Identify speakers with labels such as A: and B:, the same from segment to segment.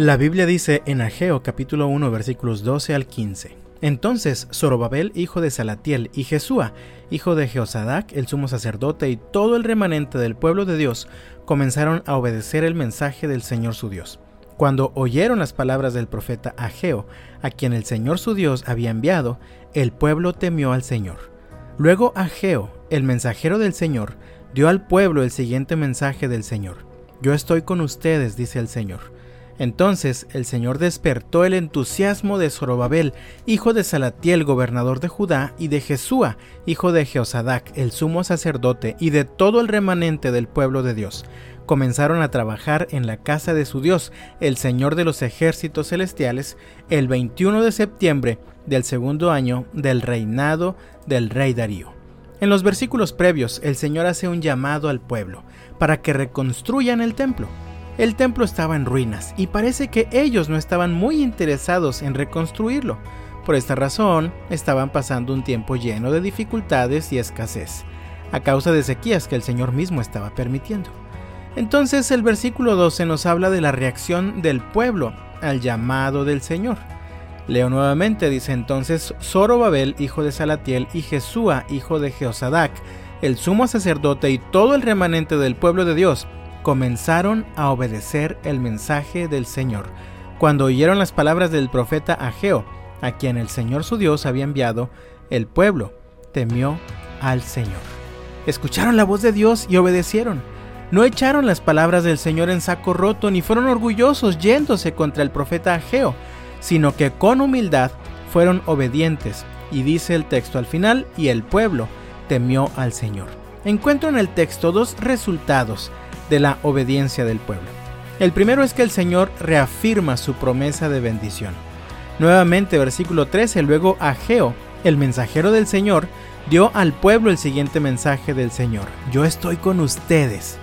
A: La Biblia dice en Ageo capítulo 1 versículos 12 al 15. Entonces Zorobabel, hijo de Salatiel, y Jesúa, hijo de Jeosadac, el sumo sacerdote, y todo el remanente del pueblo de Dios, comenzaron a obedecer el mensaje del Señor su Dios. Cuando oyeron las palabras del profeta Ageo, a quien el Señor su Dios había enviado, el pueblo temió al Señor. Luego Ageo, el mensajero del Señor, dio al pueblo el siguiente mensaje del Señor. Yo estoy con ustedes, dice el Señor entonces el Señor despertó el entusiasmo de Zorobabel, hijo de Salatiel, gobernador de Judá, y de Jesúa, hijo de Jeosadac, el sumo sacerdote, y de todo el remanente del pueblo de Dios. Comenzaron a trabajar en la casa de su Dios, el Señor de los ejércitos celestiales, el 21 de septiembre del segundo año del reinado del rey Darío. En los versículos previos, el Señor hace un llamado al pueblo para que reconstruyan el templo. El templo estaba en ruinas y parece que ellos no estaban muy interesados en reconstruirlo. Por esta razón, estaban pasando un tiempo lleno de dificultades y escasez, a causa de sequías que el Señor mismo estaba permitiendo. Entonces el versículo 12 nos habla de la reacción del pueblo al llamado del Señor. Leo nuevamente, dice entonces Zorobabel, hijo de Salatiel, y Jesúa, hijo de Jeosadac, el sumo sacerdote y todo el remanente del pueblo de Dios, comenzaron a obedecer el mensaje del Señor. Cuando oyeron las palabras del profeta Ageo, a quien el Señor su Dios había enviado, el pueblo temió al Señor. Escucharon la voz de Dios y obedecieron. No echaron las palabras del Señor en saco roto ni fueron orgullosos yéndose contra el profeta Ageo, sino que con humildad fueron obedientes. Y dice el texto al final, y el pueblo temió al Señor. Encuentro en el texto dos resultados de la obediencia del pueblo. El primero es que el Señor reafirma su promesa de bendición. Nuevamente, versículo 13, luego Ageo, el mensajero del Señor, dio al pueblo el siguiente mensaje del Señor. Yo estoy con ustedes,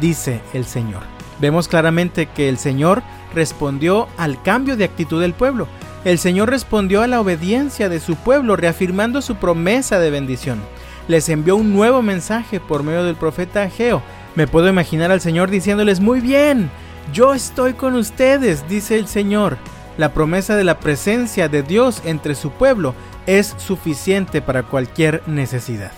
A: dice el Señor. Vemos claramente que el Señor respondió al cambio de actitud del pueblo. El Señor respondió a la obediencia de su pueblo, reafirmando su promesa de bendición. Les envió un nuevo mensaje por medio del profeta Ageo, me puedo imaginar al Señor diciéndoles, muy bien, yo estoy con ustedes, dice el Señor. La promesa de la presencia de Dios entre su pueblo es suficiente para cualquier necesidad.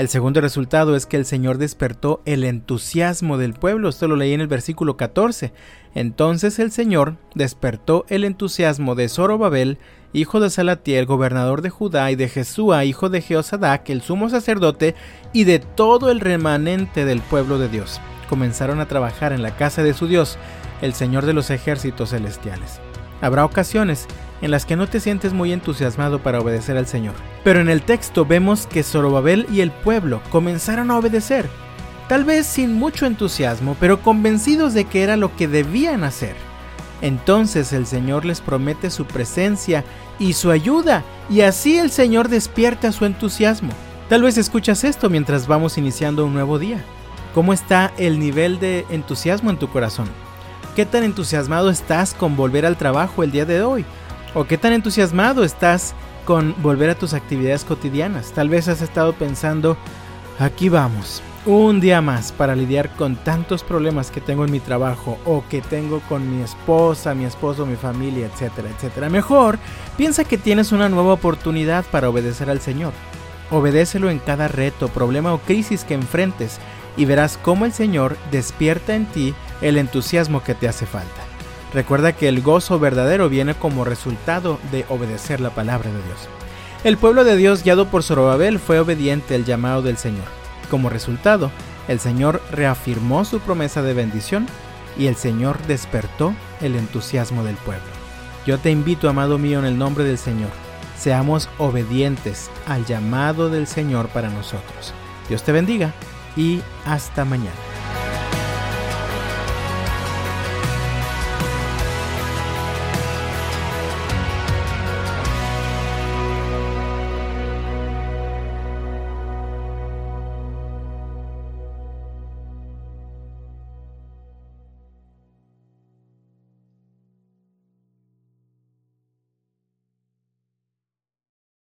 A: El segundo resultado es que el Señor despertó el entusiasmo del pueblo. Esto lo leí en el versículo 14. Entonces el Señor despertó el entusiasmo de Zorobabel, hijo de Salatiel, gobernador de Judá, y de Jesúa, hijo de Jeosadac, el sumo sacerdote, y de todo el remanente del pueblo de Dios. Comenzaron a trabajar en la casa de su Dios, el Señor de los ejércitos celestiales. Habrá ocasiones en las que no te sientes muy entusiasmado para obedecer al Señor. Pero en el texto vemos que Zorobabel y el pueblo comenzaron a obedecer, tal vez sin mucho entusiasmo, pero convencidos de que era lo que debían hacer. Entonces el Señor les promete su presencia y su ayuda, y así el Señor despierta su entusiasmo. Tal vez escuchas esto mientras vamos iniciando un nuevo día. ¿Cómo está el nivel de entusiasmo en tu corazón? ¿Qué tan entusiasmado estás con volver al trabajo el día de hoy? ¿O qué tan entusiasmado estás con volver a tus actividades cotidianas? Tal vez has estado pensando, aquí vamos, un día más para lidiar con tantos problemas que tengo en mi trabajo o que tengo con mi esposa, mi esposo, mi familia, etcétera, etcétera. Mejor, piensa que tienes una nueva oportunidad para obedecer al Señor. Obedécelo en cada reto, problema o crisis que enfrentes y verás cómo el Señor despierta en ti el entusiasmo que te hace falta. Recuerda que el gozo verdadero viene como resultado de obedecer la palabra de Dios. El pueblo de Dios guiado por Zorobabel fue obediente al llamado del Señor. Como resultado, el Señor reafirmó su promesa de bendición y el Señor despertó el entusiasmo del pueblo. Yo te invito, amado mío, en el nombre del Señor, seamos obedientes al llamado del Señor para nosotros. Dios te bendiga y hasta mañana.